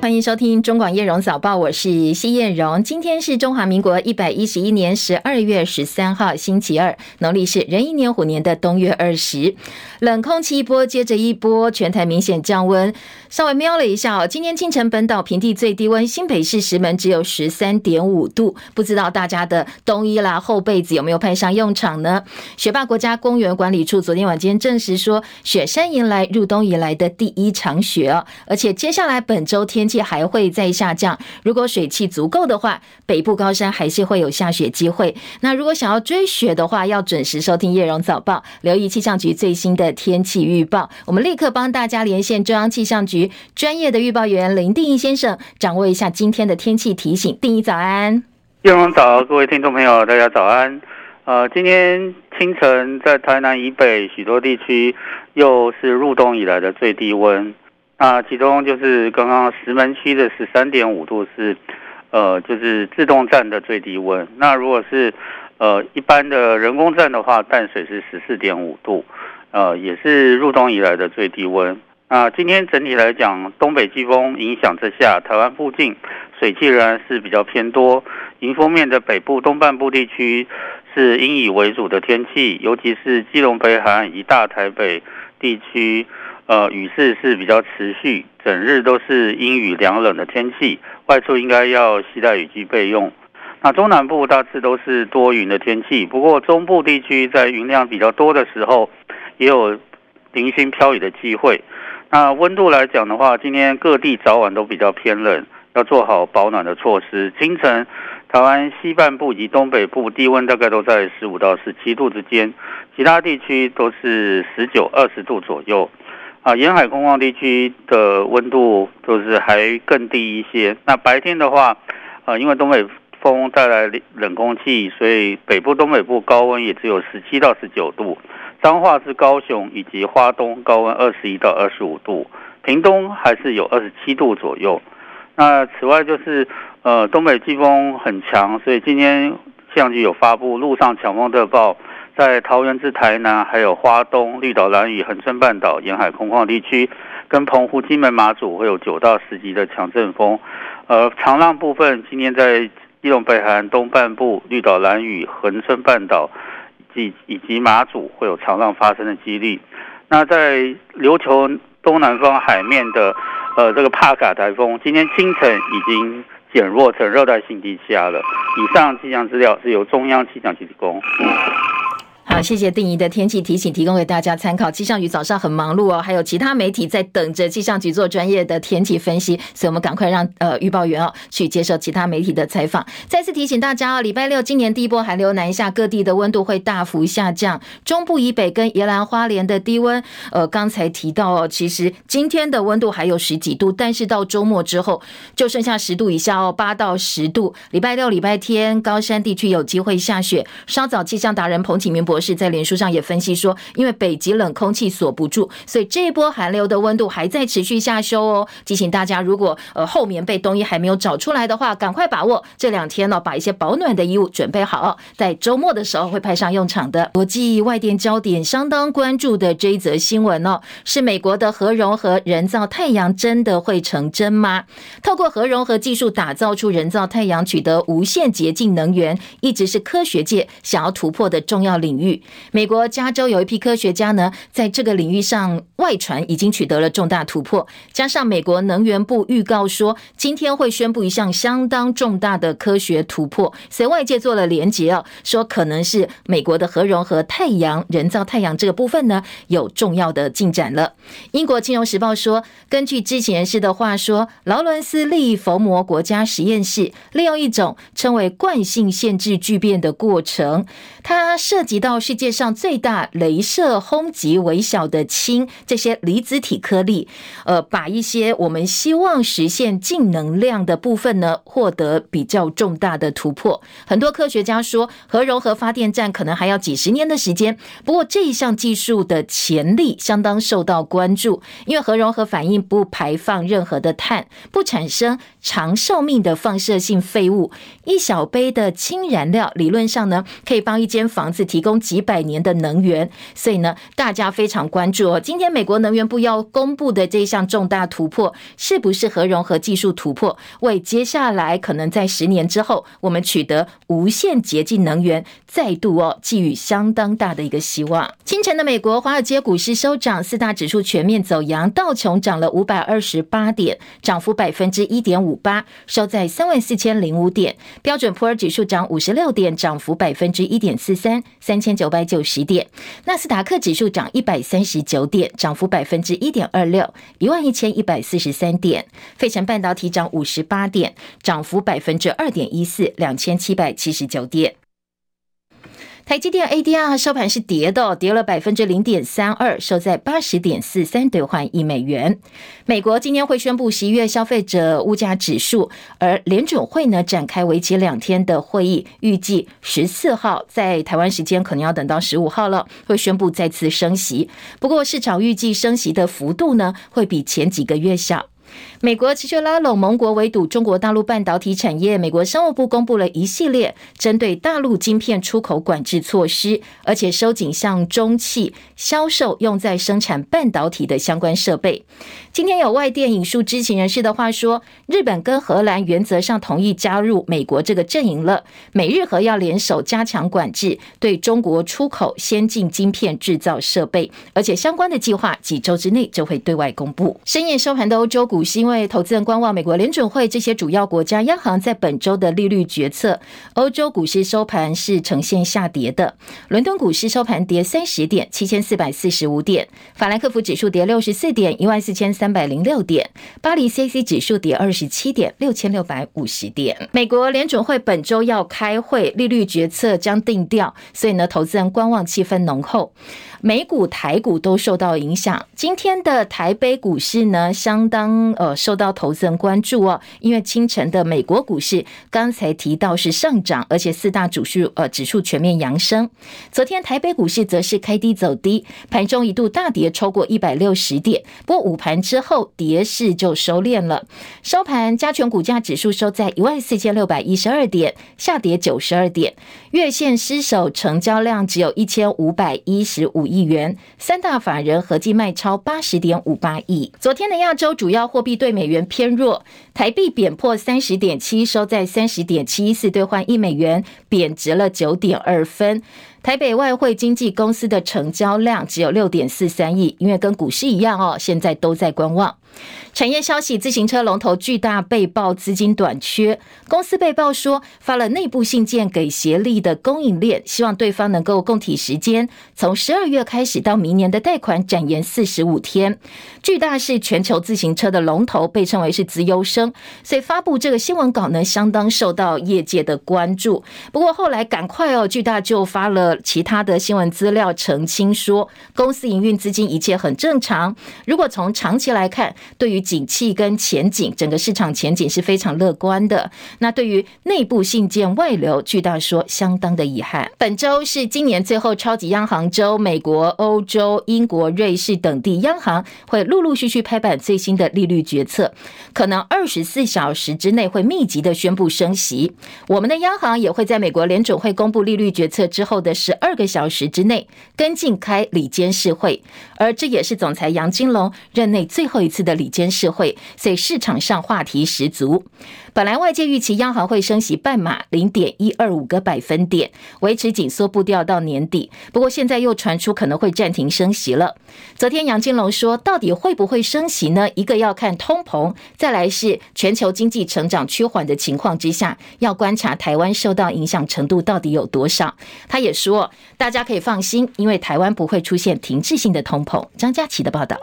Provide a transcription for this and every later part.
欢迎收听中广叶荣早报，我是西燕荣。今天是中华民国一百一十一年十二月十三号，星期二，农历是壬寅年虎年的冬月二十。冷空气一波接着一波，全台明显降温。稍微瞄了一下哦，今天清晨本岛平地最低温，新北市石门只有十三点五度。不知道大家的冬衣啦、厚被子有没有派上用场呢？雪霸国家公园管理处昨天晚间证实说，雪山迎来入冬以来的第一场雪哦，而且接下来本周天气还会再下降。如果水汽足够的话，北部高山还是会有下雪机会。那如果想要追雪的话，要准时收听叶荣早报，留意气象局最新的天气预报。我们立刻帮大家连线中央气象局专业的预报员林定义先生，掌握一下今天的天气提醒。定义早安，叶荣早，各位听众朋友，大家早安。呃，今天清晨在台南以北许多地区又是入冬以来的最低温。那其中就是刚刚石门区的十三点五度是，呃，就是自动站的最低温。那如果是呃一般的人工站的话，淡水是十四点五度，呃，也是入冬以来的最低温。那今天整体来讲，东北季风影响之下，台湾附近水汽仍然是比较偏多。迎风面的北部东半部地区是阴雨为主的天气，尤其是基隆北海岸以大台北地区。呃，雨势是比较持续，整日都是阴雨凉冷的天气，外出应该要携带雨具备用。那中南部大致都是多云的天气，不过中部地区在云量比较多的时候，也有零星飘雨的机会。那温度来讲的话，今天各地早晚都比较偏冷，要做好保暖的措施。清晨，台湾西半部及东北部低温大概都在十五到十七度之间，其他地区都是十九、二十度左右。啊，沿海空旷地区的温度就是还更低一些。那白天的话，呃，因为东北风带来冷空气，所以北部、东北部高温也只有十七到十九度。彰化至高雄以及花东高温二十一到二十五度，屏东还是有二十七度左右。那此外就是，呃，东北季风很强，所以今天气象局有发布陆上强风特报。在桃园至台南，还有花东、绿岛、兰屿、恒春半岛沿海空旷地区，跟澎湖、金门、马祖会有九到十级的强阵风。呃，长浪部分，今天在基隆北海岸东半部、绿岛、兰屿、恒春半岛及以及马祖会有长浪发生的几率。那在琉球东南方海面的呃这个帕卡台风，今天清晨已经减弱成热带性低气压了。以上气象资料是由中央气象局提供。好，谢谢定仪的天气提醒，提供给大家参考。气象局早上很忙碌哦，还有其他媒体在等着气象局做专业的天气分析，所以我们赶快让呃预报员哦去接受其他媒体的采访。再次提醒大家哦，礼拜六今年第一波寒流南下，各地的温度会大幅下降。中部以北跟宜兰花莲的低温，呃，刚才提到哦，其实今天的温度还有十几度，但是到周末之后就剩下十度以下哦，八到十度。礼拜六、礼拜天高山地区有机会下雪。稍早气象达人彭启明博。是在脸书上也分析说，因为北极冷空气锁不住，所以这一波寒流的温度还在持续下修哦。提醒大家，如果呃后面被冬衣还没有找出来的话，赶快把握这两天呢，把一些保暖的衣物准备好，在周末的时候会派上用场的。国际外电焦点相当关注的这一则新闻哦，是美国的核融合人造太阳真的会成真吗？透过核融合技术打造出人造太阳，取得无限洁净能源，一直是科学界想要突破的重要领域。美国加州有一批科学家呢，在这个领域上外传已经取得了重大突破。加上美国能源部预告说，今天会宣布一项相当重大的科学突破，所以外界做了连结哦，说可能是美国的核融合太阳人造太阳这个部分呢有重要的进展了。英国金融时报说，根据知情人士的话说，劳伦斯利佛摩国家实验室利用一种称为惯性限制聚变的过程，它涉及到。世界上最大镭射轰击微小的氢这些离子体颗粒，呃，把一些我们希望实现净能量的部分呢，获得比较重大的突破。很多科学家说，核融合发电站可能还要几十年的时间。不过这一项技术的潜力相当受到关注，因为核融合反应不排放任何的碳，不产生长寿命的放射性废物。一小杯的氢燃料，理论上呢，可以帮一间房子提供。几百年的能源，所以呢，大家非常关注哦。今天美国能源部要公布的这一项重大突破，是不是核融合技术突破？为接下来可能在十年之后，我们取得无限洁净能源，再度哦寄予相当大的一个希望。清晨的美国华尔街股市收涨，四大指数全面走扬，道琼涨了五百二十八点，涨幅百分之一点五八，收在三万四千零五点。标准普尔指数涨五十六点，涨幅百分之一点四三，三千九百九十点。纳斯达克指数涨一百三十九点，涨幅百分之一点二六，一万一千一百四十三点。费城半导体涨五十八点，涨幅百分之二点一四，两千七百七十九点。台积电 ADR 收盘是跌的，跌了百分之零点三二，收在八十点四三兑换一美元。美国今天会宣布十一月消费者物价指数，而联准会呢展开为期两天的会议，预计十四号在台湾时间可能要等到十五号了，会宣布再次升息。不过市场预计升息的幅度呢会比前几个月小。美国持续拉拢盟国围堵中国大陆半导体产业。美国商务部公布了一系列针对大陆晶片出口管制措施，而且收紧向中企销售用在生产半导体的相关设备。今天有外电引述知情人士的话说，日本跟荷兰原则上同意加入美国这个阵营了。美日荷要联手加强管制，对中国出口先进晶片制造设备，而且相关的计划几周之内就会对外公布。深夜收盘的欧洲股股市。因为投资人观望美国联准会这些主要国家央行在本周的利率决策，欧洲股市收盘是呈现下跌的。伦敦股市收盘跌三十点，七千四百四十五点；法兰克福指数跌六十四点，一万四千三百零六点；巴黎 CAC 指数跌二十七点，六千六百五十点。美国联准会本周要开会，利率决策将定调，所以呢，投资人观望气氛浓厚。美股、台股都受到影响。今天的台北股市呢，相当呃受到投资人关注哦，因为清晨的美国股市刚才提到是上涨，而且四大指数呃指数全面扬升。昨天台北股市则是开低走低，盘中一度大跌超过一百六十点，不过午盘之后跌势就收敛了。收盘加权股价指数收在一万四千六百一十二点，下跌九十二点，月线失守，成交量只有一千五百一十五亿元，三大法人合计卖超八十点五八亿。昨天的亚洲主要货币对美元偏弱，台币贬破三十点七，收在三十点七一四兑换一美元，贬值了九点二分。台北外汇经纪公司的成交量只有六点四三亿，因为跟股市一样哦，现在都在观望。产业消息：自行车龙头巨大被曝资金短缺，公司被曝说发了内部信件给协力的供应链，希望对方能够共体时间，从十二月开始到明年的贷款展延四十五天。巨大是全球自行车的龙头，被称为是资优生，所以发布这个新闻稿呢，相当受到业界的关注。不过后来赶快哦，巨大就发了其他的新闻资料澄清说，公司营运资金一切很正常。如果从长期来看，对于景气跟前景，整个市场前景是非常乐观的。那对于内部信件外流，巨大说相当的遗憾。本周是今年最后超级央行周，美国、欧洲、英国、瑞士等地央行会陆陆续续拍板最新的利率决策，可能二十四小时之内会密集的宣布升息。我们的央行也会在美国联准会公布利率决策之后的十二个小时之内跟进开理监事会，而这也是总裁杨金龙任内最后一次的。的理监事会，所以市场上话题十足。本来外界预期央行会升息半码零点一二五个百分点，维持紧缩步调到年底。不过现在又传出可能会暂停升息了。昨天杨金龙说，到底会不会升息呢？一个要看通膨，再来是全球经济成长趋缓的情况之下，要观察台湾受到影响程度到底有多少。他也说，大家可以放心，因为台湾不会出现停滞性的通膨。张佳琪的报道。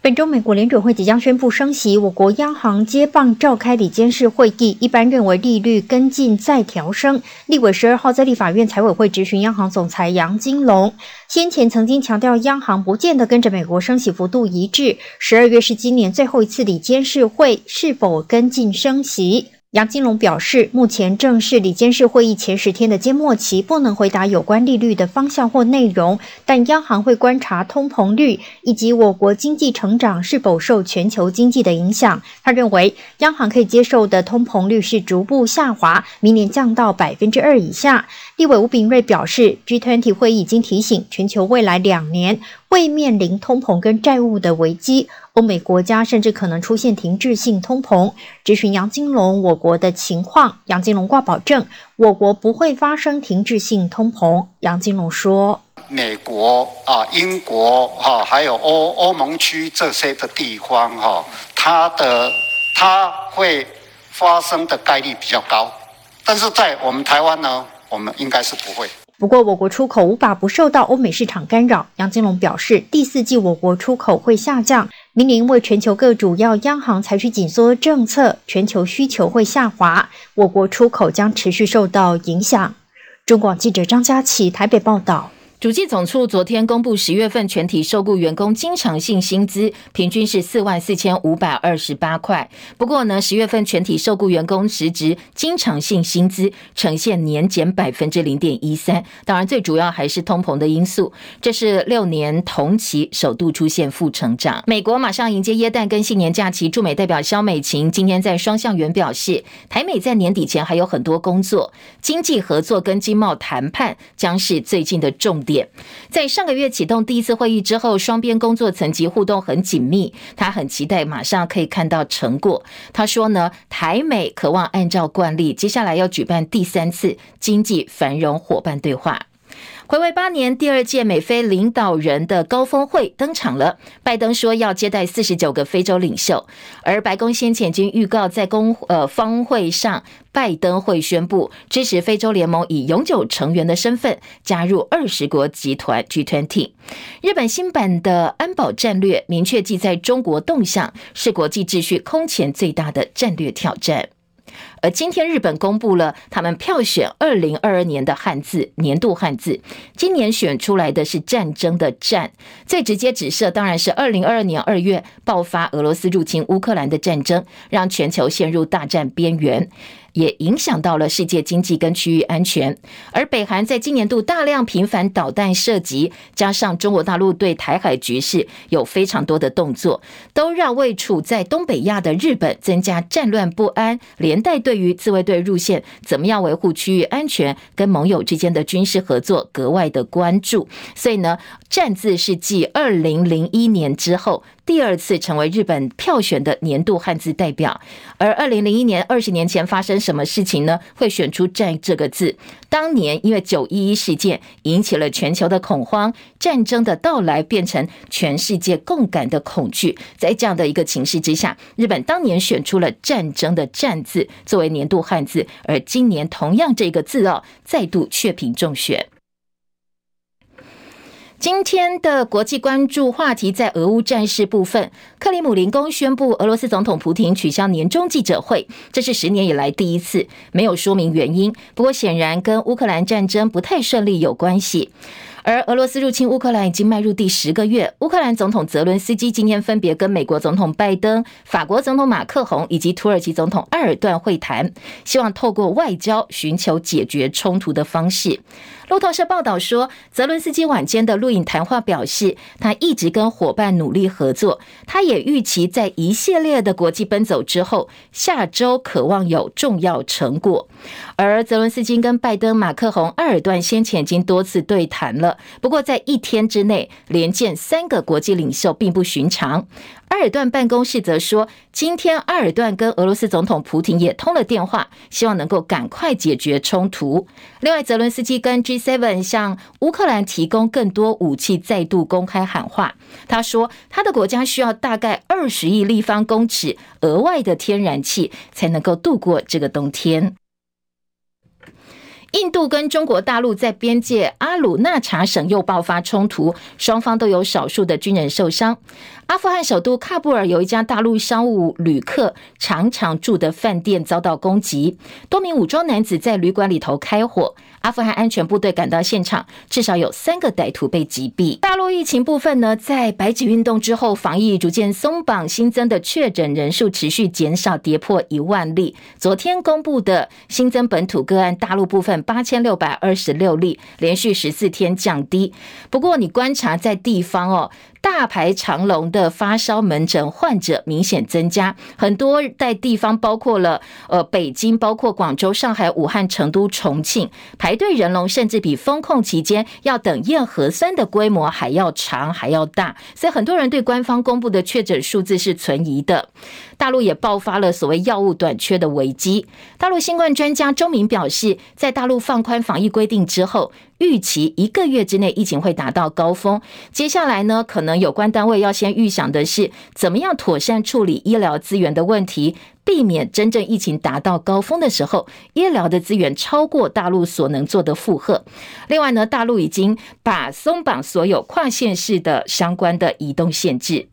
本周，美国联准会即将宣布升息，我国央行接棒召开理监事会议，一般认为利率跟进再调升。立委十二号在立法院财委会质询央行总裁杨金龙，先前曾经强调央行不见得跟着美国升息幅度一致，十二月是今年最后一次理监事会，是否跟进升息？杨金龙表示，目前正是里监事会议前十天的缄默期，不能回答有关利率的方向或内容。但央行会观察通膨率以及我国经济成长是否受全球经济的影响。他认为，央行可以接受的通膨率是逐步下滑，明年降到百分之二以下。立委吴秉叡表示，G20 会议已经提醒全球未来两年会面临通膨跟债务的危机。欧美国家甚至可能出现停滞性通膨。咨询杨金龙我国的情况，杨金龙挂保证，我国不会发生停滞性通膨。杨金龙说：“美国啊、英国哈，还有欧欧盟区这些的地方哈，它的它会发生的概率比较高，但是在我们台湾呢，我们应该是不会。”不过，我国出口无法不受到欧美市场干扰。杨金龙表示，第四季我国出口会下降。明年为全球各主要央行采取紧缩政策，全球需求会下滑，我国出口将持续受到影响。中广记者张佳琪台北报道。主计总处昨天公布十月份全体受雇员工经常性薪资平均是四万四千五百二十八块。不过呢，十月份全体受雇员工实质经常性薪资呈现年减百分之零点一三。当然，最主要还是通膨的因素，这是六年同期首度出现负成长。美国马上迎接耶诞跟新年假期，驻美代表萧美琴今天在双向园表示，台美在年底前还有很多工作，经济合作跟经贸谈判将是最近的重点。在上个月启动第一次会议之后，双边工作层级互动很紧密，他很期待马上可以看到成果。他说呢，台美渴望按照惯例，接下来要举办第三次经济繁荣伙伴对话。回味八年，第二届美非领导人的高峰会登场了。拜登说要接待四十九个非洲领袖，而白宫先前已经预告，在公呃峰会上，拜登会宣布支持非洲联盟以永久成员的身份加入二十国集团 G20。日本新版的安保战略明确记载中国动向，是国际秩序空前最大的战略挑战。而今天，日本公布了他们票选二零二二年的汉字年度汉字，今年选出来的是“战争”的“战”，最直接指涉当然是二零二二年二月爆发俄罗斯入侵乌克兰的战争，让全球陷入大战边缘。也影响到了世界经济跟区域安全，而北韩在今年度大量频繁导弹射击，加上中国大陆对台海局势有非常多的动作，都让位处在东北亚的日本增加战乱不安，连带对于自卫队入线怎么样维护区域安全跟盟友之间的军事合作格外的关注。所以呢，战字是继二零零一年之后。第二次成为日本票选的年度汉字代表，而二零零一年二十年前发生什么事情呢？会选出“战”这个字？当年因为九一一事件引起了全球的恐慌，战争的到来变成全世界共感的恐惧。在这样的一个情势之下，日本当年选出了“战争”的“战”字作为年度汉字，而今年同样这个字哦，再度雀屏中选。今天的国际关注话题在俄乌战事部分，克里姆林宫宣布俄罗斯总统普廷取消年终记者会，这是十年以来第一次，没有说明原因。不过显然跟乌克兰战争不太顺利有关系。而俄罗斯入侵乌克兰已经迈入第十个月，乌克兰总统泽伦斯基今天分别跟美国总统拜登、法国总统马克宏以及土耳其总统埃尔段会谈，希望透过外交寻求解决冲突的方式。路透社报道说，泽伦斯基晚间的录影谈话表示，他一直跟伙伴努力合作。他也预期在一系列的国际奔走之后，下周渴望有重要成果。而泽伦斯基跟拜登、马克宏、埃尔段先前已经多次对谈了，不过在一天之内连见三个国际领袖并不寻常。埃尔段办公室则说，今天埃尔段跟俄罗斯总统普廷也通了电话，希望能够赶快解决冲突。另外，泽伦斯基跟 G7 向乌克兰提供更多武器，再度公开喊话。他说，他的国家需要大概二十亿立方公尺额外的天然气，才能够度过这个冬天。印度跟中国大陆在边界阿鲁纳查省又爆发冲突，双方都有少数的军人受伤。阿富汗首都喀布尔有一家大陆商务旅客常常住的饭店遭到攻击，多名武装男子在旅馆里头开火。阿富汗安全部队赶到现场，至少有三个歹徒被击毙。大陆疫情部分呢，在白纸运动之后，防疫逐渐松绑，新增的确诊人数持续减少，跌破一万例。昨天公布的新增本土个案，大陆部分八千六百二十六例，连续十四天降低。不过，你观察在地方哦。大排长龙的发烧门诊患者明显增加，很多在地方包括了呃北京、包括广州、上海、武汉、成都、重庆，排队人龙甚至比封控期间要等验核酸的规模还要长还要大，所以很多人对官方公布的确诊数字是存疑的。大陆也爆发了所谓药物短缺的危机。大陆新冠专家周明表示，在大陆放宽防疫规定之后，预期一个月之内疫情会达到高峰。接下来呢，可能有关单位要先预想的是，怎么样妥善处理医疗资源的问题，避免真正疫情达到高峰的时候，医疗的资源超过大陆所能做的负荷。另外呢，大陆已经把松绑所有跨县市的相关的移动限制。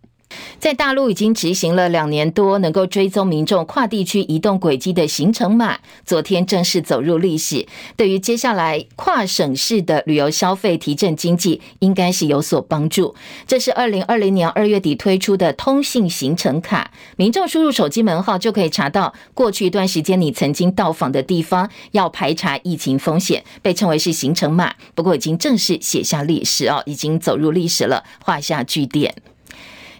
在大陆已经执行了两年多，能够追踪民众跨地区移动轨迹的行程码，昨天正式走入历史。对于接下来跨省市的旅游消费提振经济，应该是有所帮助。这是二零二零年二月底推出的通信行程卡，民众输入手机门号就可以查到过去一段时间你曾经到访的地方，要排查疫情风险，被称为是行程码。不过已经正式写下历史哦，已经走入历史了，画下句点。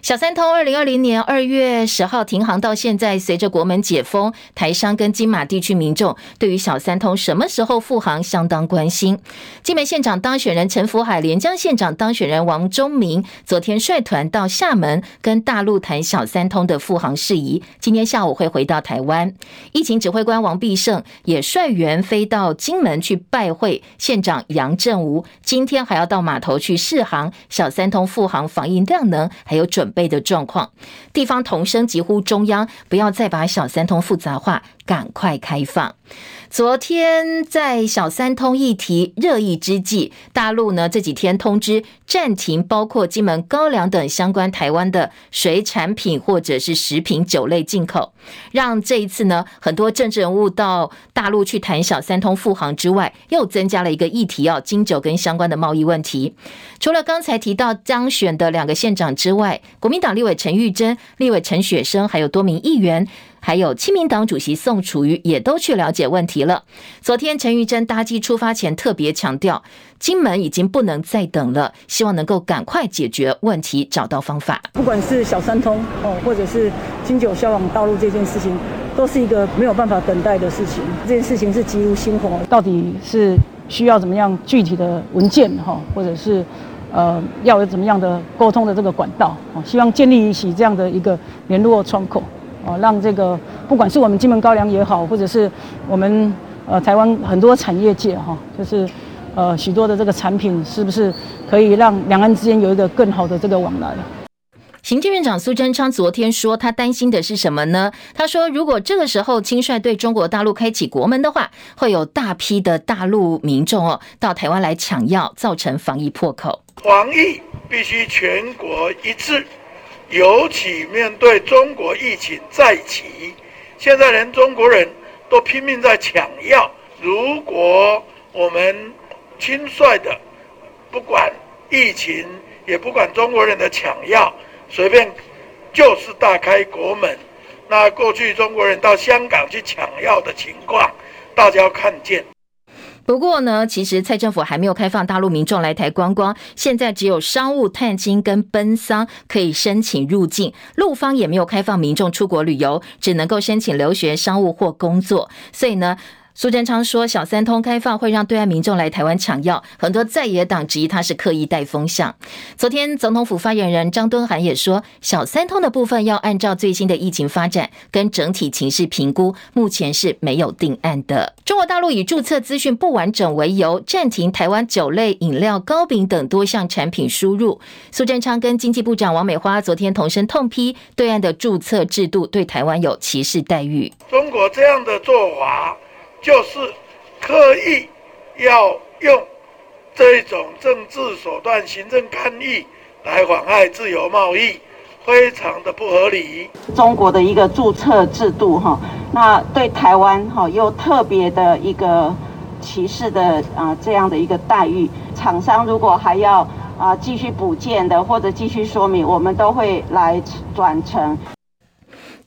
小三通二零二零年二月十号停航到现在，随着国门解封，台商跟金马地区民众对于小三通什么时候复航相当关心。金门县长当选人陈福海、连江县长当选人王忠明昨天率团到厦门跟大陆谈小三通的复航事宜，今天下午会回到台湾。疫情指挥官王必胜也率员飞到金门去拜会县长杨振武，今天还要到码头去试航小三通复航防疫量能，还有准。备的状况，地方同声疾呼中央不要再把小三通复杂化，赶快开放。昨天在小三通议题热议之际，大陆呢这几天通知暂停包括金门高粱等相关台湾的水产品或者是食品酒类进口，让这一次呢很多政治人物到大陆去谈小三通复航之外，又增加了一个议题哦，金酒跟相关的贸易问题。除了刚才提到当选的两个县长之外，国民党立委陈玉珍、立委陈雪生，还有多名议员。还有亲民党主席宋楚瑜也都去了解问题了。昨天陈玉珍搭机出发前特别强调，金门已经不能再等了，希望能够赶快解决问题，找到方法。不管是小三通哦，或者是金九消往道路这件事情，都是一个没有办法等待的事情。这件事情是急如星火，到底是需要怎么样具体的文件哈，或者是呃要有怎么样的沟通的这个管道？希望建立起这样的一个联络窗口。哦，让这个不管是我们金门高粱也好，或者是我们呃台湾很多产业界哈，就是呃许多的这个产品，是不是可以让两岸之间有一个更好的这个往来？行政院长苏贞昌昨天说，他担心的是什么呢？他说，如果这个时候轻率对中国大陆开启国门的话，会有大批的大陆民众哦到台湾来抢药，造成防疫破口。防疫必须全国一致。尤其面对中国疫情再起，现在连中国人都拼命在抢药。如果我们轻率的不管疫情，也不管中国人的抢药，随便就是大开国门，那过去中国人到香港去抢药的情况，大家要看见。不过呢，其实蔡政府还没有开放大陆民众来台观光，现在只有商务探亲跟奔丧可以申请入境，陆方也没有开放民众出国旅游，只能够申请留学、商务或工作，所以呢。苏贞昌说：“小三通开放会让对岸民众来台湾抢药，很多在野党质疑他是刻意带风向。昨天总统府发言人张敦涵也说，小三通的部分要按照最新的疫情发展跟整体情势评估，目前是没有定案的。中国大陆以注册资讯不完整为由，暂停台湾酒类、饮料、糕饼等多项产品输入。苏贞昌跟经济部长王美花昨天同声痛批，对岸的注册制度对台湾有歧视待遇。中国这样的做法。”就是刻意要用这种政治手段、行政干预来妨碍自由贸易，非常的不合理。中国的一个注册制度，哈，那对台湾哈又特别的一个歧视的啊这样的一个待遇。厂商如果还要啊继续补件的或者继续说明，我们都会来转成。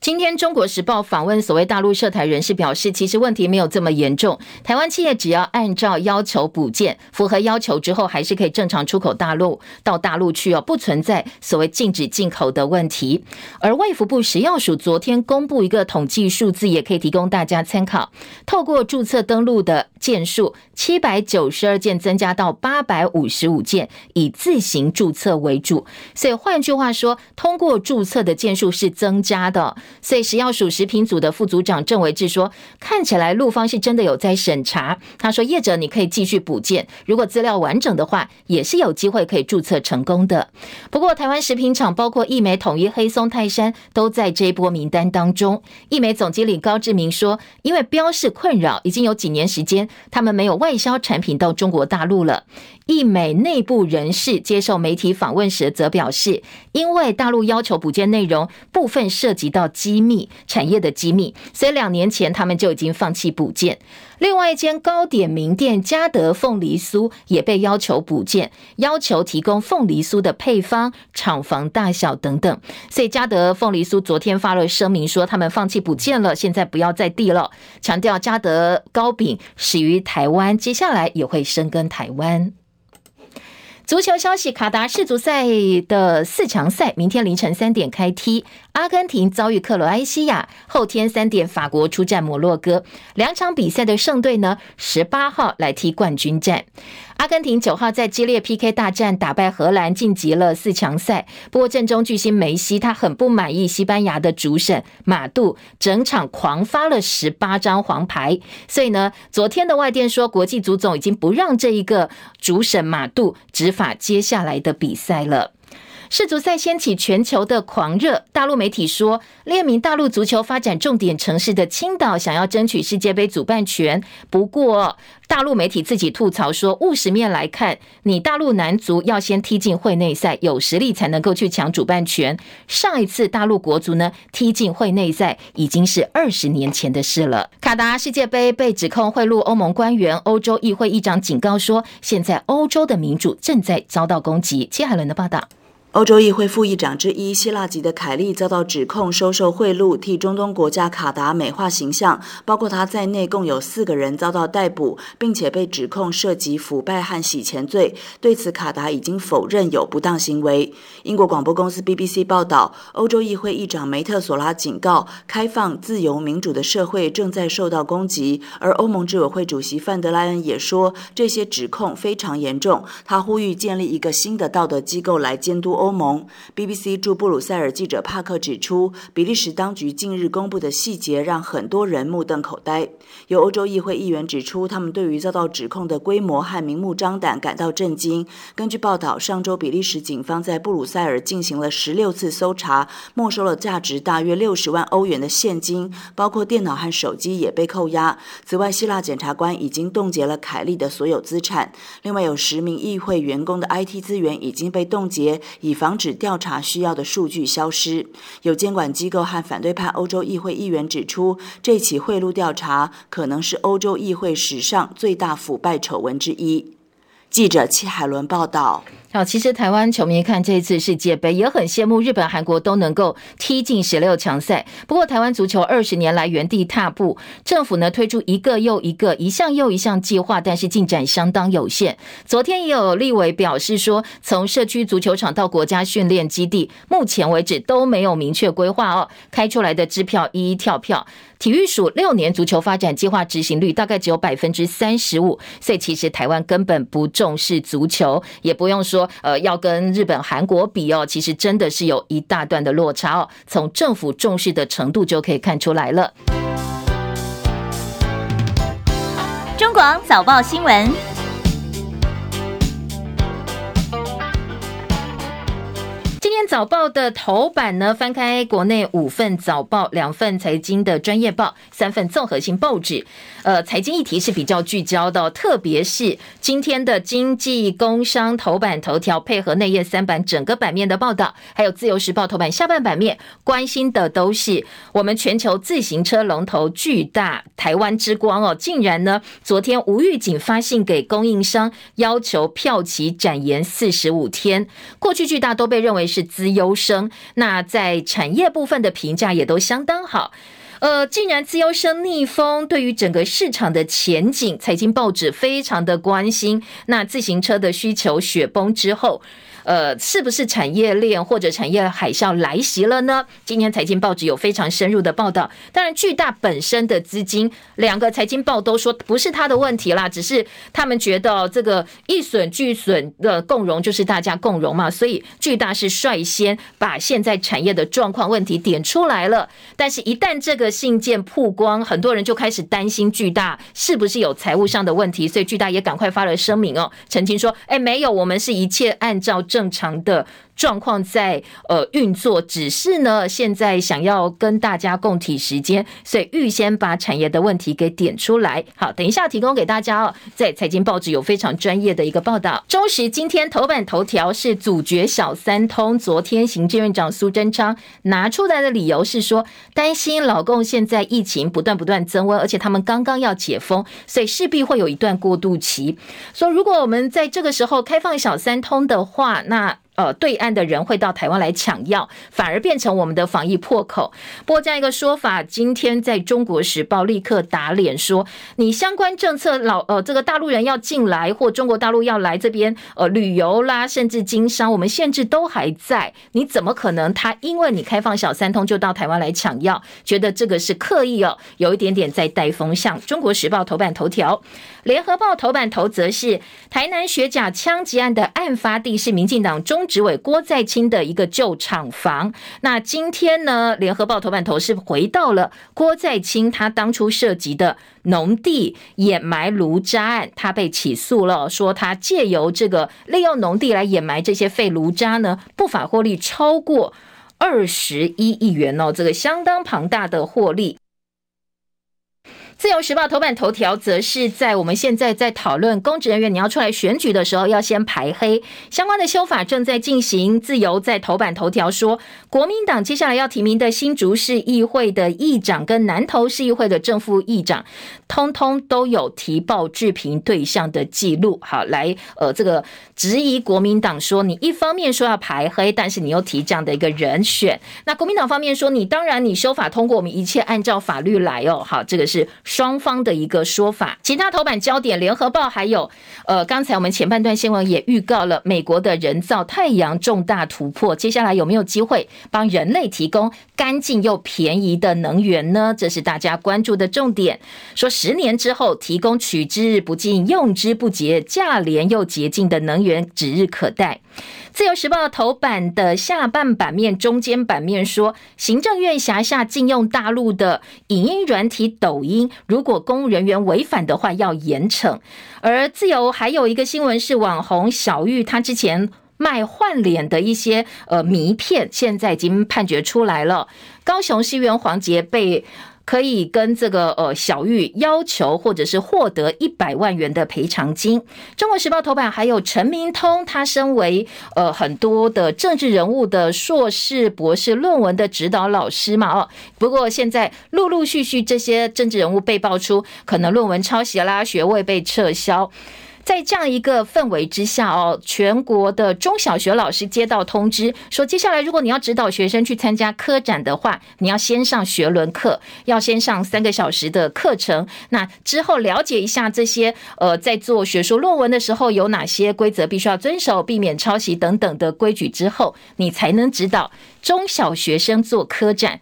今天，《中国时报》访问所谓大陆涉台人士，表示其实问题没有这么严重。台湾企业只要按照要求补件，符合要求之后，还是可以正常出口大陆到大陆去哦，不存在所谓禁止进口的问题。而卫福部食药署昨天公布一个统计数字，也可以提供大家参考。透过注册登录的件数七百九十二件增加到八百五十五件，以自行注册为主。所以换句话说，通过注册的件数是增加的。所以食药署食品组的副组长郑维志说：“看起来陆方是真的有在审查。”他说：“业者你可以继续补件，如果资料完整的话，也是有机会可以注册成功的。”不过，台湾食品厂包括义美、统一、黑松、泰山都在这一波名单当中。义美总经理高志明说：“因为标示困扰，已经有几年时间，他们没有外销产品到中国大陆了。”一美内部人士接受媒体访问时则表示，因为大陆要求补件内容部分涉及到机密产业的机密，所以两年前他们就已经放弃补件。另外一间糕点名店嘉德凤梨酥也被要求补件，要求提供凤梨酥的配方、厂房大小等等。所以嘉德凤梨酥昨天发了声明说，他们放弃补件了，现在不要再递了，强调嘉德糕饼始于台湾，接下来也会深耕台湾。足球消息：卡达世足赛的四强赛明天凌晨三点开踢，阿根廷遭遇克罗埃西亚，后天三点法国出战摩洛哥。两场比赛的胜队呢，十八号来踢冠军战。阿根廷九号在激烈 PK 大战打败荷兰，晋级了四强赛。不过阵中巨星梅西他很不满意西班牙的主审马杜，整场狂发了十八张黄牌。所以呢，昨天的外电说，国际足总已经不让这一个主审马杜执法接下来的比赛了。世足赛掀起全球的狂热，大陆媒体说，列明大陆足球发展重点城市的青岛想要争取世界杯主办权。不过，大陆媒体自己吐槽说，务实面来看，你大陆男足要先踢进会内赛，有实力才能够去抢主办权。上一次大陆国足呢踢进会内赛，已经是二十年前的事了。卡达世界杯被指控贿赂欧盟官员，欧洲议会议长警告说，现在欧洲的民主正在遭到攻击。切海伦的报道。欧洲议会副议长之一希腊籍的凯利遭到指控收受贿赂，替中东国家卡达美化形象。包括他在内，共有四个人遭到逮捕，并且被指控涉及腐败和洗钱罪。对此，卡达已经否认有不当行为。英国广播公司 BBC 报道，欧洲议会议长梅特索拉警告，开放、自由、民主的社会正在受到攻击。而欧盟执委会主席范德莱恩也说，这些指控非常严重。他呼吁建立一个新的道德机构来监督。欧盟 BBC 驻布鲁塞尔记者帕克指出，比利时当局近日公布的细节让很多人目瞪口呆。有欧洲议会议员指出，他们对于遭到指控的规模和明目张胆感到震惊。根据报道，上周比利时警方在布鲁塞尔进行了十六次搜查，没收了价值大约六十万欧元的现金，包括电脑和手机也被扣押。此外，希腊检察官已经冻结了凯利的所有资产。另外，有十名议会员工的 IT 资源已经被冻结。以以防止调查需要的数据消失，有监管机构和反对派欧洲议会议员指出，这起贿赂调查可能是欧洲议会史上最大腐败丑闻之一。记者戚海伦报道。好，其实台湾球迷看这次世界杯也很羡慕日本、韩国都能够踢进十六强赛。不过，台湾足球二十年来原地踏步，政府呢推出一个又一个、一项又一项计划，但是进展相当有限。昨天也有立委表示说，从社区足球场到国家训练基地，目前为止都没有明确规划哦，开出来的支票一一跳票。体育署六年足球发展计划执行率大概只有百分之三十五，所以其实台湾根本不重视足球，也不用说呃要跟日本、韩国比哦，其实真的是有一大段的落差哦。从政府重视的程度就可以看出来了。中广早报新闻。早报的头版呢，翻开国内五份早报，两份财经的专业报，三份综合性报纸。呃，财经议题是比较聚焦的，特别是今天的经济工商头版头条，配合内页三版整个版面的报道，还有自由时报头版下半版面，关心的都是我们全球自行车龙头巨大台湾之光哦，竟然呢，昨天无预警发信给供应商，要求票期展延四十五天。过去巨大都被认为是资优生，那在产业部分的评价也都相当好。呃，既然资优生逆风，对于整个市场的前景，财经报纸非常的关心。那自行车的需求雪崩之后。呃，是不是产业链或者产业海啸来袭了呢？今天财经报纸有非常深入的报道。当然，巨大本身的资金，两个财经报都说不是他的问题啦，只是他们觉得这个一损俱损的共荣就是大家共荣嘛。所以巨大是率先把现在产业的状况问题点出来了。但是，一旦这个信件曝光，很多人就开始担心巨大是不是有财务上的问题，所以巨大也赶快发了声明哦，澄清说：哎，没有，我们是一切按照正。正常的。状况在呃运作，只是呢，现在想要跟大家共体时间，所以预先把产业的问题给点出来。好，等一下提供给大家哦，在财经报纸有非常专业的一个报道。中时今天头版头条是阻绝小三通，昨天行政院长苏贞昌拿出来的理由是说，担心老共现在疫情不断不断增温，而且他们刚刚要解封，所以势必会有一段过渡期。说如果我们在这个时候开放小三通的话，那呃，对岸的人会到台湾来抢药，反而变成我们的防疫破口。不过这样一个说法，今天在中国时报立刻打脸说，你相关政策老呃，这个大陆人要进来或中国大陆要来这边呃旅游啦，甚至经商，我们限制都还在，你怎么可能他因为你开放小三通就到台湾来抢药？觉得这个是刻意哦，有一点点在带风向。中国时报头版头条。联合报头版头则是台南学甲枪击案的案发地是民进党中执委郭在清的一个旧厂房。那今天呢，联合报头版头是回到了郭在清他当初涉及的农地掩埋炉渣案，他被起诉了，说他借由这个利用农地来掩埋这些废炉渣呢，不法获利超过二十一亿元哦，这个相当庞大的获利。自由时报头版头条则是在我们现在在讨论公职人员，你要出来选举的时候要先排黑，相关的修法正在进行。自由在头版头条说，国民党接下来要提名的新竹市议会的议长跟南投市议会的正副议长，通通都有提报置评对象的记录。好，来呃这个质疑国民党说，你一方面说要排黑，但是你又提这样的一个人选。那国民党方面说，你当然你修法通过，我们一切按照法律来哦。好，这个是。双方的一个说法，其他头版焦点，联合报还有，呃，刚才我们前半段新闻也预告了美国的人造太阳重大突破，接下来有没有机会帮人类提供干净又便宜的能源呢？这是大家关注的重点。说十年之后提供取之不尽、用之不竭、价廉又洁净的能源指日可待。自由时报头版的下半版面、中间版面说，行政院辖下禁用大陆的影音软体抖音，如果公务人员违反的话要严惩。而自由还有一个新闻是，网红小玉她之前卖换脸的一些呃名片，现在已经判决出来了，高雄市议员黄杰被。可以跟这个呃小玉要求，或者是获得一百万元的赔偿金。中国时报头版还有陈明通，他身为呃很多的政治人物的硕士、博士论文的指导老师嘛，哦，不过现在陆陆续续这些政治人物被爆出可能论文抄袭啦，学位被撤销。在这样一个氛围之下哦，全国的中小学老师接到通知，说接下来如果你要指导学生去参加科展的话，你要先上学轮课，要先上三个小时的课程。那之后了解一下这些呃，在做学术论文的时候有哪些规则必须要遵守，避免抄袭等等的规矩之后，你才能指导中小学生做科展。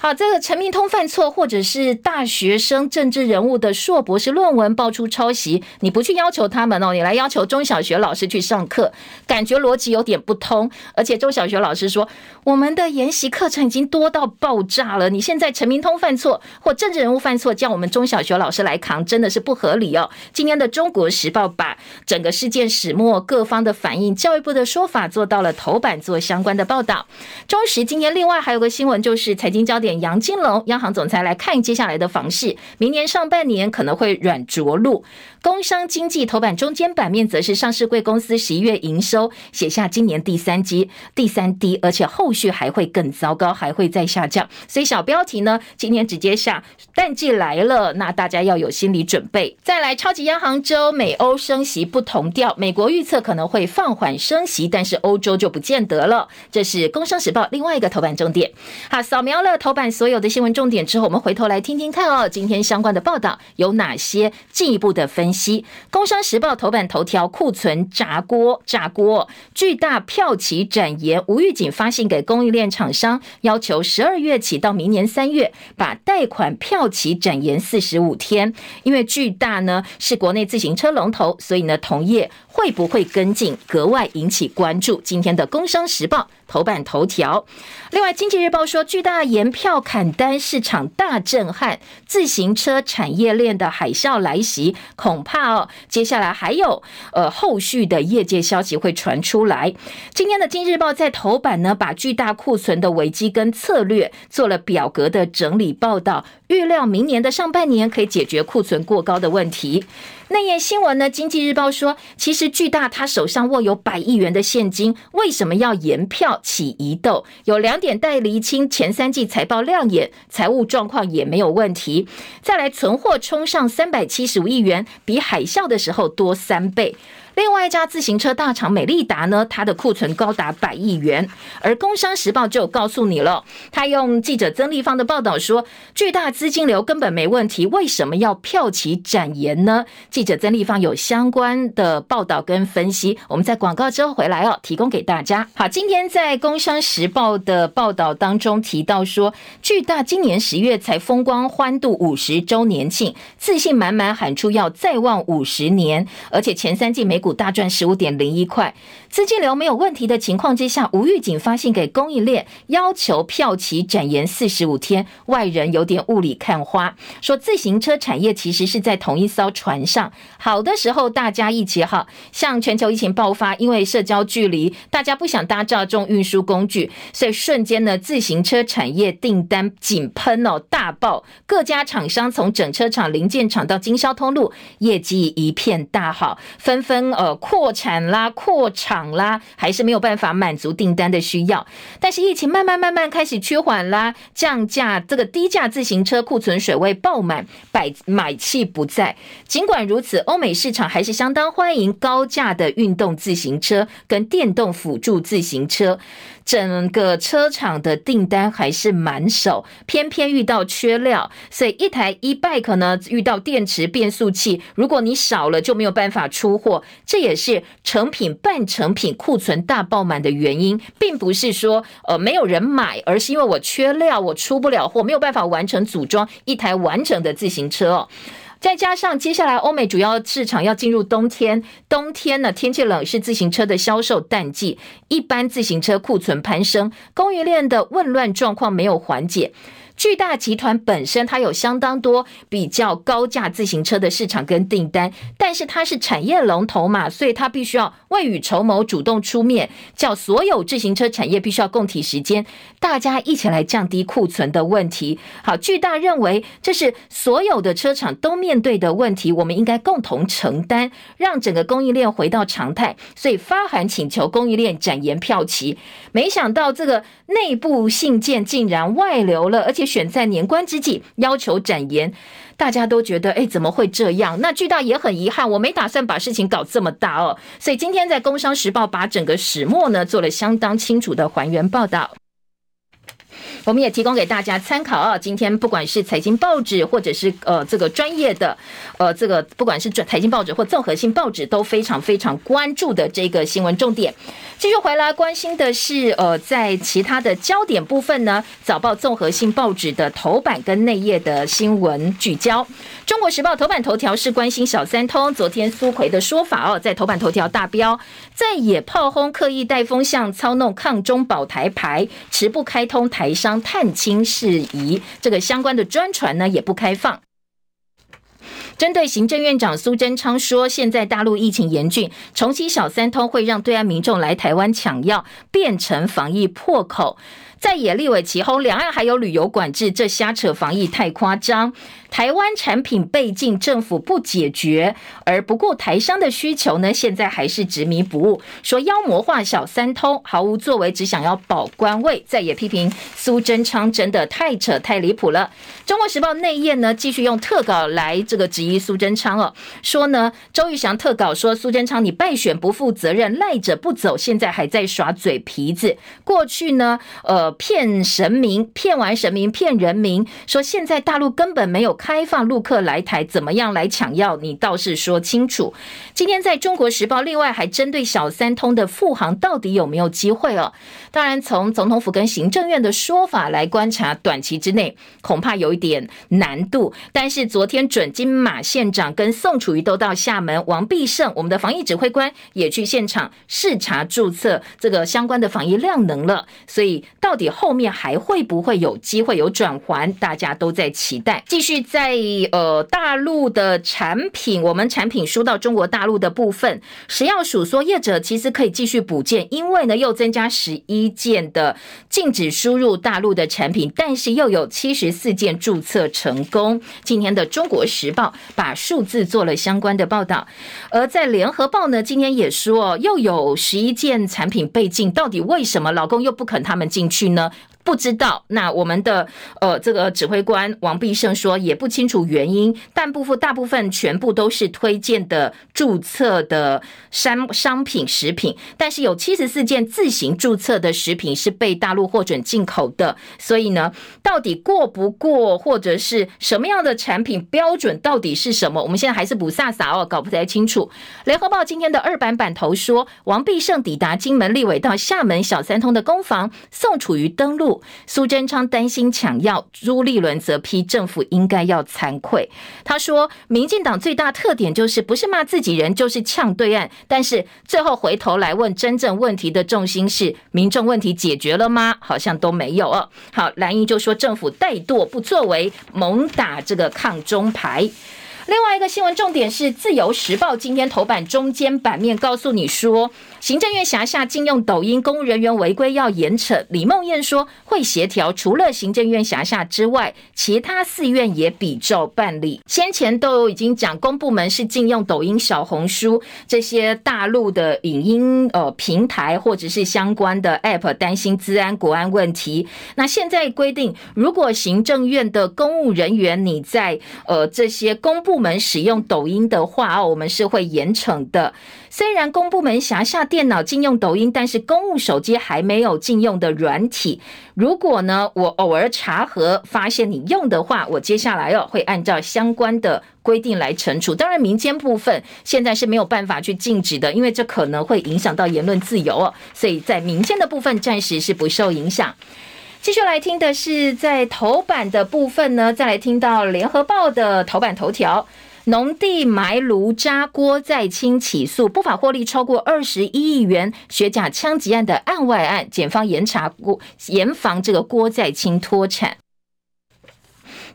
好，这个陈明通犯错，或者是大学生政治人物的硕博士论文爆出抄袭，你不去要求他们哦，你来要求中小学老师去上课，感觉逻辑有点不通。而且中小学老师说，我们的研习课程已经多到爆炸了，你现在陈明通犯错或政治人物犯错，叫我们中小学老师来扛，真的是不合理哦。今天的《中国时报》把整个事件始末各方的反应、教育部的说法做到了头版，做相关的报道。中时今天另外还有个新闻，就是财经焦点。杨金龙央行总裁来看接下来的房市，明年上半年可能会软着陆。工商经济头版中间版面则是上市贵公司十一月营收写下今年第三季第三低，而且后续还会更糟糕，还会再下降。所以小标题呢，今天直接下淡季来了，那大家要有心理准备。再来，超级央行周美欧升息不同调，美国预测可能会放缓升息，但是欧洲就不见得了。这是工商时报另外一个头版重点。好，扫描了头办所有的新闻重点之后，我们回头来听听看哦，今天相关的报道有哪些进一步的分析。分析，《工商时报》头版头条：库存炸锅，炸锅！巨大票期展延，无预警发信给供应链厂商，要求十二月起到明年三月，把贷款票期展延四十五天。因为巨大呢是国内自行车龙头，所以呢同业会不会跟进，格外引起关注。今天的《工商时报》。头版头条，另外，《经济日报》说，巨大延票砍单，市场大震撼，自行车产业链的海啸来袭，恐怕哦，接下来还有呃后续的业界消息会传出来。今天的《经济日报》在头版呢，把巨大库存的危机跟策略做了表格的整理报道，预料明年的上半年可以解决库存过高的问题。内页新闻呢？经济日报说，其实巨大他手上握有百亿元的现金，为什么要延票起疑窦？有两点待厘清：前三季财报亮眼，财务状况也没有问题。再来，存货冲上三百七十五亿元，比海啸的时候多三倍。另外一家自行车大厂美利达呢，它的库存高达百亿元，而工商时报就告诉你了，他用记者曾丽芳的报道说，巨大资金流根本没问题，为什么要票期展延呢？记者曾丽芳有相关的报道跟分析，我们在广告之后回来哦，提供给大家。好，今天在工商时报的报道当中提到说，巨大今年十月才风光欢度五十周年庆，自信满满喊出要再旺五十年，而且前三季每股大赚十五点零一块，资金流没有问题的情况之下，无预警发信给供应链，要求票期展延四十五天，外人有点雾里看花。说自行车产业其实是在同一艘船上，好的时候大家一起好，像全球疫情爆发，因为社交距离，大家不想搭大众运输工具，所以瞬间呢，自行车产业订单井喷哦，大爆，各家厂商从整车厂、零件厂到经销通路，业绩一片大好，纷纷。呃，扩产啦，扩产涨啦，还是没有办法满足订单的需要。但是疫情慢慢慢慢开始趋缓啦，降价，这个低价自行车库存水位爆满，买买气不在。尽管如此，欧美市场还是相当欢迎高价的运动自行车跟电动辅助自行车。整个车厂的订单还是满手，偏偏遇到缺料，所以一台 e-bike 呢，遇到电池、变速器，如果你少了就没有办法出货，这也是成品、半成品库存大爆满的原因，并不是说呃没有人买，而是因为我缺料，我出不了货，没有办法完成组装一台完整的自行车哦。再加上接下来欧美主要市场要进入冬天，冬天呢，天气冷，是自行车的销售淡季，一般自行车库存攀升，供应链的混乱状况没有缓解。巨大集团本身，它有相当多比较高价自行车的市场跟订单，但是它是产业龙头嘛，所以它必须要未雨绸缪，主动出面，叫所有自行车产业必须要共体时间，大家一起来降低库存的问题。好，巨大认为这是所有的车厂都面对的问题，我们应该共同承担，让整个供应链回到常态，所以发函请求供应链展延票期。没想到这个内部信件竟然外流了，而且。选在年关之际要求展颜，大家都觉得哎，怎么会这样？那巨大也很遗憾，我没打算把事情搞这么大哦。所以今天在《工商时报》把整个始末呢做了相当清楚的还原报道。我们也提供给大家参考啊。今天不管是财经报纸，或者是呃这个专业的呃这个不管是专财经报纸或综合性报纸，都非常非常关注的这个新闻重点。继续回来关心的是呃在其他的焦点部分呢，早报综合性报纸的头版跟内页的新闻聚焦。中国时报头版头条是关心小三通，昨天苏奎的说法哦，在头版头条大标，在野炮轰刻意带风向操弄抗中保台牌，迟不开通台商探亲事宜，这个相关的专船呢也不开放。针对行政院长苏贞昌说，现在大陆疫情严峻，重启小三通会让对岸民众来台湾抢药，变成防疫破口。在野立委齐轰，两岸还有旅游管制，这瞎扯防疫太夸张。台湾产品被禁，政府不解决，而不顾台商的需求呢？现在还是执迷不悟，说妖魔化小三通，毫无作为，只想要保官位。再也批评苏贞昌真的太扯太离谱了。中国时报内页呢，继续用特稿来这个质疑苏贞昌哦，说呢，周玉祥特稿说苏贞昌你败选不负责任，赖着不走，现在还在耍嘴皮子。过去呢，呃，骗神明，骗完神明骗人民，说现在大陆根本没有。开放陆客来台，怎么样来抢药？你倒是说清楚。今天在中国时报，另外还针对小三通的复航到底有没有机会哦？当然，从总统府跟行政院的说法来观察，短期之内恐怕有一点难度。但是昨天准金马县长跟宋楚瑜都到厦门，王必胜我们的防疫指挥官也去现场视察注册这个相关的防疫量能了。所以到底后面还会不会有机会有转圜？大家都在期待。继续。在呃大陆的产品，我们产品输到中国大陆的部分，食药署说业者其实可以继续补件，因为呢又增加十一件的禁止输入大陆的产品，但是又有七十四件注册成功。今天的中国时报把数字做了相关的报道，而在联合报呢，今天也说又有十一件产品被禁，到底为什么老公又不肯他们进去呢？不知道，那我们的呃这个指挥官王必胜说也不清楚原因，但部分大部分全部都是推荐的注册的商商品食品，但是有七十四件自行注册的食品是被大陆获准进口的，所以呢，到底过不过或者是什么样的产品标准到底是什么，我们现在还是不飒飒哦，搞不太清楚。联合报今天的二版版头说，王必胜抵达金门立委到厦门小三通的攻防，宋楚瑜登陆。苏贞昌担心抢药，朱立伦则批政府应该要惭愧。他说，民进党最大特点就是不是骂自己人，就是呛对岸。但是最后回头来问，真正问题的重心是民众问题解决了吗？好像都没有哦。好，蓝英就说政府怠惰不作为，猛打这个抗中牌。另外一个新闻重点是《自由时报》今天头版中间版面告诉你说，行政院辖下禁用抖音公务人员违规要严惩。李梦燕说会协调，除了行政院辖下之外，其他四院也比照办理。先前都已经讲公部门是禁用抖音、小红书这些大陆的影音呃平台或者是相关的 App，担心治安国安问题。那现在规定，如果行政院的公务人员你在呃这些公部门使用抖音的话，哦我们是会严惩的。虽然公部门辖下电脑禁用抖音，但是公务手机还没有禁用的软体。如果呢，我偶尔查核发现你用的话，我接下来哦会按照相关的规定来惩处。当然，民间部分现在是没有办法去禁止的，因为这可能会影响到言论自由哦。所以在民间的部分暂时是不受影响。继续来听的是在头版的部分呢，再来听到联合报的头版头条。农地埋炉渣，郭在清起诉不法获利超过二十一亿元，学甲枪击案的案外案，检方严查郭，严防这个郭在清脱产。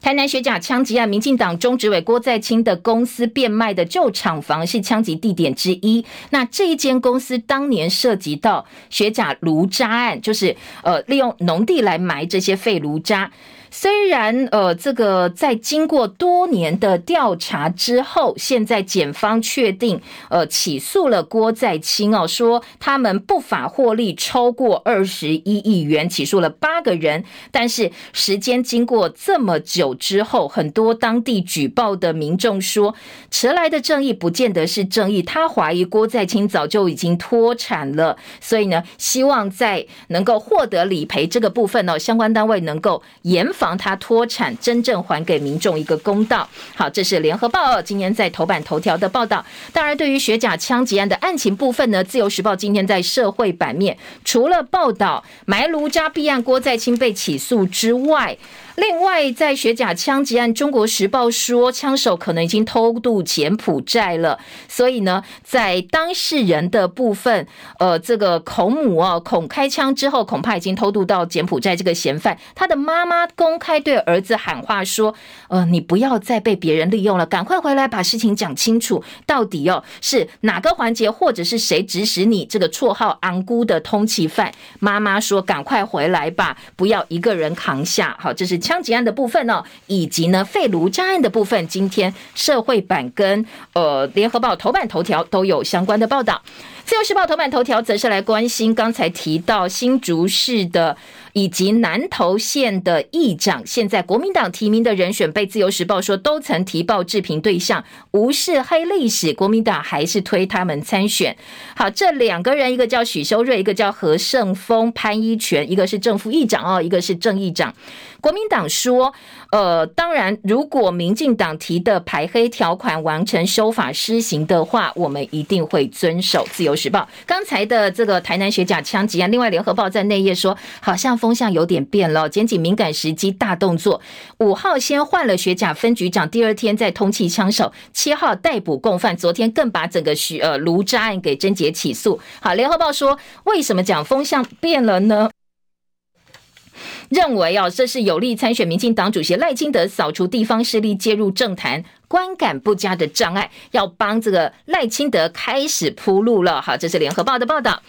台南学甲枪击案，民进党中执委郭在清的公司变卖的旧厂房是枪击地点之一。那这一间公司当年涉及到学甲炉渣案，就是呃利用农地来埋这些废炉渣。虽然呃，这个在经过多年的调查之后，现在检方确定呃起诉了郭在清哦，说他们不法获利超过二十一亿元，起诉了八个人。但是时间经过这么久之后，很多当地举报的民众说，迟来的正义不见得是正义。他怀疑郭在清早就已经脱产了，所以呢，希望在能够获得理赔这个部分呢，相关单位能够严防防他脱产，真正还给民众一个公道。好，这是联合报今天在头版头条的报道。当然，对于学甲枪击案的案情部分呢，自由时报今天在社会版面除了报道埋炉渣弊案郭在清被起诉之外，另外，在学甲枪击案，《中国时报》说枪手可能已经偷渡柬埔寨了。所以呢，在当事人的部分，呃，这个孔母啊，孔开枪之后，恐怕已经偷渡到柬埔寨。这个嫌犯，他的妈妈公公开对儿子喊话说：“呃，你不要再被别人利用了，赶快回来把事情讲清楚，到底哦是哪个环节，或者是谁指使你这个绰号‘昂姑’的通缉犯？”妈妈说：“赶快回来吧，不要一个人扛下。”好，这是。枪击案的部分呢，以及呢废炉渣案的部分，今天社会版跟呃联合报头版头条都有相关的报道。自由时报头版头条则是来关心刚才提到新竹市的以及南投县的议长，现在国民党提名的人选被自由时报说都曾提报置评对象，无视黑历史，国民党还是推他们参选。好，这两个人，一个叫许修睿，一个叫何胜峰、潘一权，一个是正副议长哦，一个是正议长。国民党说，呃，当然，如果民进党提的排黑条款完成修法施行的话，我们一定会遵守。自由时报刚才的这个台南学甲枪击案，另外联合报在内页说，好像风向有点变了，检警敏感时机大动作。五号先换了学甲分局长，第二天再通缉枪手，七号逮捕共犯，昨天更把整个徐呃卢渣案给侦结起诉。好，联合报说，为什么讲风向变了呢？认为啊，这是有利参选民进党主席赖清德扫除地方势力介入政坛观感不佳的障碍，要帮这个赖清德开始铺路了。好，这是联合报的报道。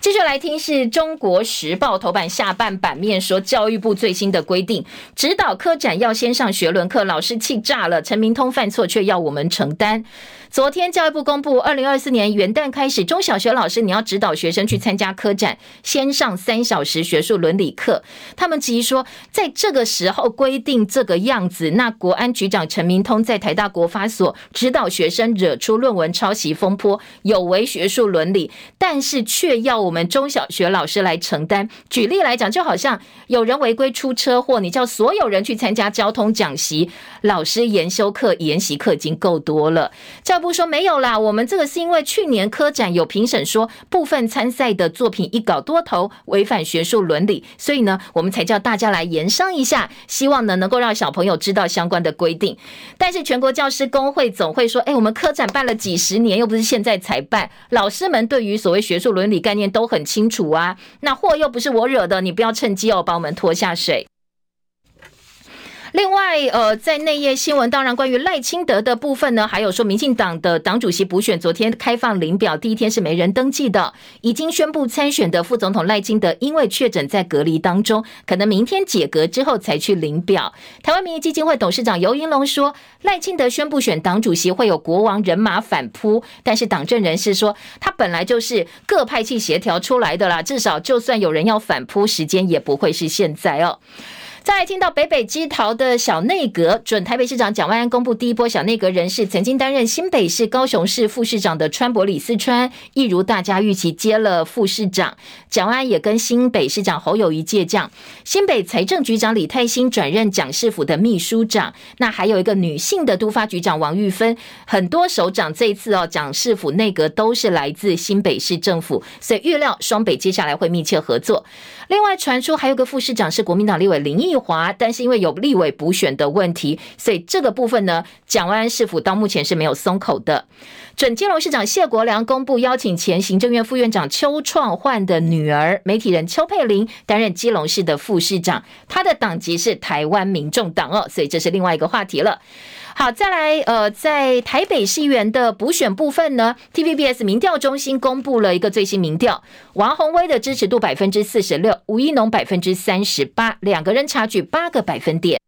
继续来听是中国时报头版下半版面说，教育部最新的规定，指导科展要先上学伦课，老师气炸了。陈明通犯错却要我们承担。昨天教育部公布，二零二四年元旦开始，中小学老师你要指导学生去参加科展，先上三小时学术伦理课。他们质疑说，在这个时候规定这个样子，那国安局长陈明通在台大国发所指导学生惹出论文抄袭风波，有违学术伦理，但是却要我们中小学老师来承担。举例来讲，就好像有人违规出车祸，你叫所有人去参加交通讲习，老师研修课、研习课已经够多了。教育部说没有啦，我们这个是因为去年科展有评审说部分参赛的作品一稿多投，违反学术伦理，所以呢，我们才叫大家来研商一下，希望呢能够让小朋友知道相关的规定。但是全国教师工会总会说，哎，我们科展办了几十年，又不是现在才办，老师们对于所谓学术伦理概念都很清楚啊。那祸又不是我惹的，你不要趁机哦把我们拖下水。另外，呃，在内页新闻，当然关于赖清德的部分呢，还有说民进党的党主席补选，昨天开放领表，第一天是没人登记的。已经宣布参选的副总统赖清德，因为确诊在隔离当中，可能明天解隔之后才去领表。台湾民意基金会董事长游盈龙说，赖清德宣布选党主席会有国王人马反扑，但是党政人士说，他本来就是各派系协调出来的啦，至少就算有人要反扑，时间也不会是现在哦。再听到北北基桃的小内阁，准台北市长蒋万安公布第一波小内阁人士，曾经担任新北市、高雄市副市长的川博李四川，一如大家预期接了副市长。蒋万安也跟新北市长侯友谊借将，新北财政局长李泰兴转任蒋市府的秘书长。那还有一个女性的都发局长王玉芬，很多首长这次哦，蒋市府内阁都是来自新北市政府，所以预料双北接下来会密切合作。另外传出还有个副市长是国民党立委林义华，但是因为有立委补选的问题，所以这个部分呢，蒋万安市府到目前是没有松口的。准基隆市长谢国良公布邀请前行政院副院长邱创焕的女儿媒体人邱佩玲担任基隆市的副市长，他的党籍是台湾民众党哦，所以这是另外一个话题了。好，再来，呃，在台北市议员的补选部分呢，TVBS 民调中心公布了一个最新民调，王宏威的支持度百分之四十六，吴一农百分之三十八，两个人差距八个百分点。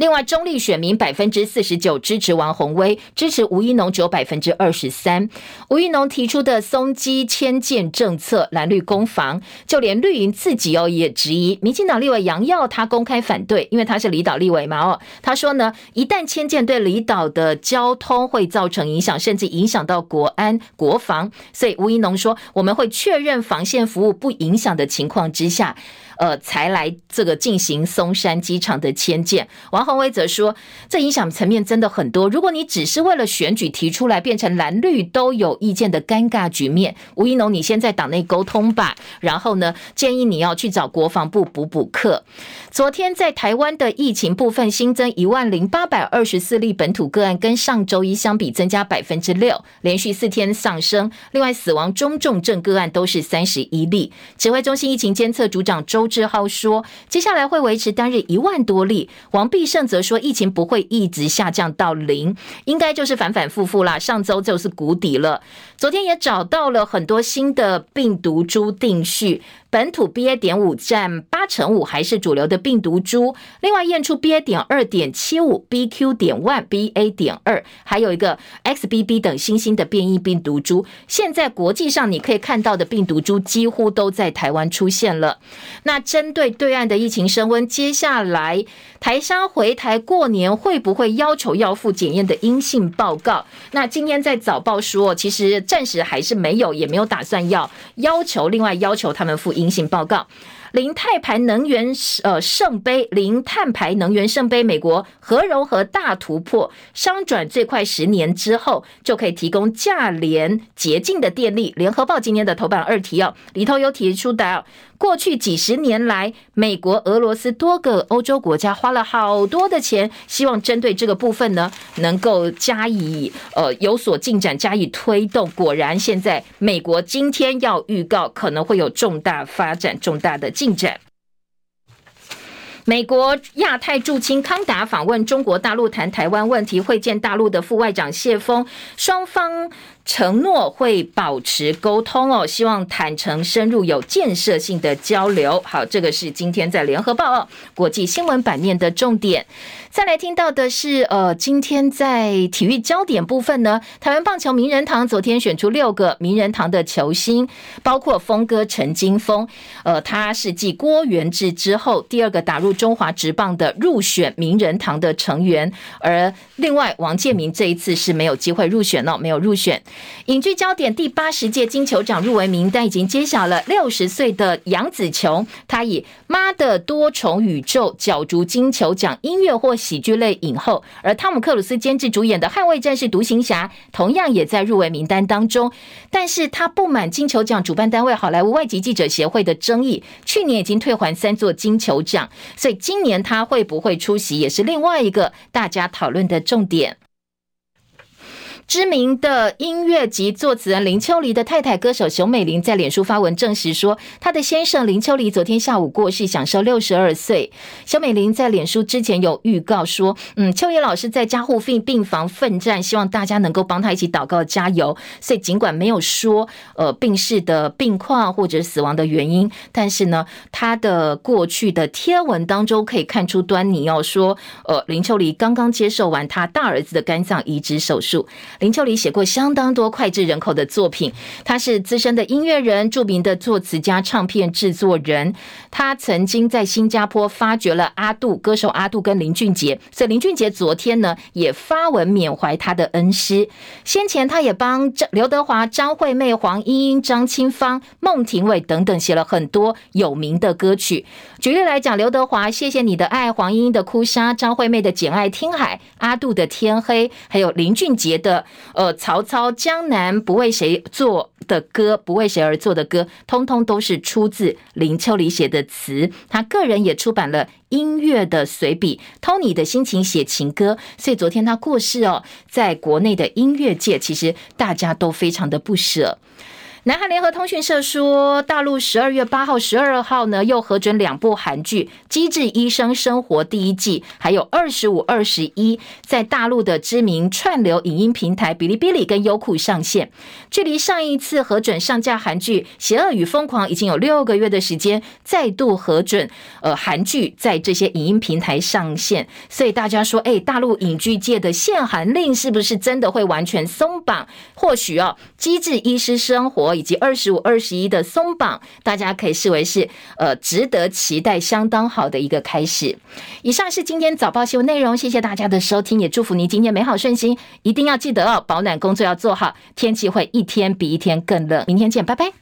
另外，中立选民百分之四十九支持王鸿薇，支持吴怡农只有百分之二十三。吴怡农提出的松基迁建政策，蓝绿攻防，就连绿营自己哦也质疑。民进党立委杨耀他公开反对，因为他是离岛立委嘛哦，他说呢，一旦迁建对离岛的交通会造成影响，甚至影响到国安国防，所以吴怡农说，我们会确认防线服务不影响的情况之下。呃，才来这个进行松山机场的迁建。王宏威则说，这影响层面真的很多。如果你只是为了选举提出来，变成蓝绿都有意见的尴尬局面。吴一农，你先在党内沟通吧。然后呢，建议你要去找国防部补补课。昨天在台湾的疫情部分，新增一万零八百二十四例本土个案，跟上周一相比增加百分之六，连续四天上升。另外，死亡中重症个案都是三十一例。指挥中心疫情监测组长周志浩说，接下来会维持单日一万多例。王必胜则说，疫情不会一直下降到零，应该就是反反复复啦。上周就是谷底了，昨天也找到了很多新的病毒株定序。本土 BA. 点五占八成五，还是主流的病毒株。另外验出 BA. 点二点七五、BQ. 点 one、BA. 点二，还有一个 XBB 等新兴的变异病毒株。现在国际上你可以看到的病毒株几乎都在台湾出现了。那针对对岸的疫情升温，接下来台商回台过年会不会要求要附检验的阴性报告？那今天在早报说，其实暂时还是没有，也没有打算要要求，另外要求他们附。阴性报告。零碳排能源呃圣杯，零碳排能源圣杯，美国核融合大突破，商转最快十年之后就可以提供价廉洁净的电力。联合报今天的头版二题哦，里头有提出的，过去几十年来，美国、俄罗斯多个欧洲国家花了好多的钱，希望针对这个部分呢，能够加以呃有所进展，加以推动。果然，现在美国今天要预告，可能会有重大发展，重大的。进展。美国亚太驻青康达访问中国大陆，谈台湾问题，会见大陆的副外长谢锋，双方。承诺会保持沟通哦，希望坦诚深入有建设性的交流。好，这个是今天在联合报哦国际新闻版面的重点。再来听到的是，呃，今天在体育焦点部分呢，台湾棒球名人堂昨天选出六个名人堂的球星，包括峰哥陈金峰，呃，他是继郭元志之后第二个打入中华职棒的入选名人堂的成员，而另外王建民这一次是没有机会入选哦，没有入选。影剧焦点第八十届金球奖入围名单已经揭晓了，六十岁的杨紫琼，她以《妈的多重宇宙》角逐金球奖音乐或喜剧类影后，而汤姆克鲁斯监制主演的《捍卫战士独行侠》同样也在入围名单当中，但是他不满金球奖主办单位好莱坞外籍记者协会的争议，去年已经退还三座金球奖，所以今年他会不会出席，也是另外一个大家讨论的重点。知名的音乐及作词人林秋离的太太歌手熊美玲在脸书发文证实说，她的先生林秋离昨天下午过世，享寿六十二岁。熊美玲在脸书之前有预告说，嗯，秋离老师在加护病房奋战，希望大家能够帮他一起祷告加油。所以尽管没有说呃病逝的病况或者死亡的原因，但是呢，他的过去的贴文当中可以看出端倪哦，说呃林秋离刚刚接受完他大儿子的肝脏移植手术。林秋离写过相当多脍炙人口的作品，他是资深的音乐人、著名的作词家、唱片制作人。他曾经在新加坡发掘了阿杜歌手阿杜跟林俊杰，所以林俊杰昨天呢也发文缅怀他的恩师。先前他也帮刘德华、张惠妹、黄莺莺、张清芳、孟庭苇等等写了很多有名的歌曲。举例来讲，刘德华《谢谢你的爱》，黄莺莺的《哭砂》，张惠妹的《简爱听海》，阿杜的《天黑》，还有林俊杰的。呃，曹操江南不为谁做的歌，不为谁而作的歌，通通都是出自林秋离写的词。他个人也出版了音乐的随笔，偷你的心情写情歌。所以昨天他过世哦，在国内的音乐界，其实大家都非常的不舍。南韩联合通讯社说，大陆十二月八号、十二号呢，又核准两部韩剧《机智医生生活》第一季，还有二十五、二十一，在大陆的知名串流影音平台哔哩哔哩跟优酷上线。距离上一次核准上架韩剧《邪恶与疯狂》已经有六个月的时间，再度核准呃韩剧在这些影音平台上线。所以大家说，哎，大陆影剧界的限韩令是不是真的会完全松绑？或许哦，《机智医师生活》。以及二十五、二十一的松绑，大家可以视为是呃值得期待、相当好的一个开始。以上是今天早报新闻内容，谢谢大家的收听，也祝福您今天美好顺心。一定要记得哦，保暖工作要做好，天气会一天比一天更冷。明天见，拜拜。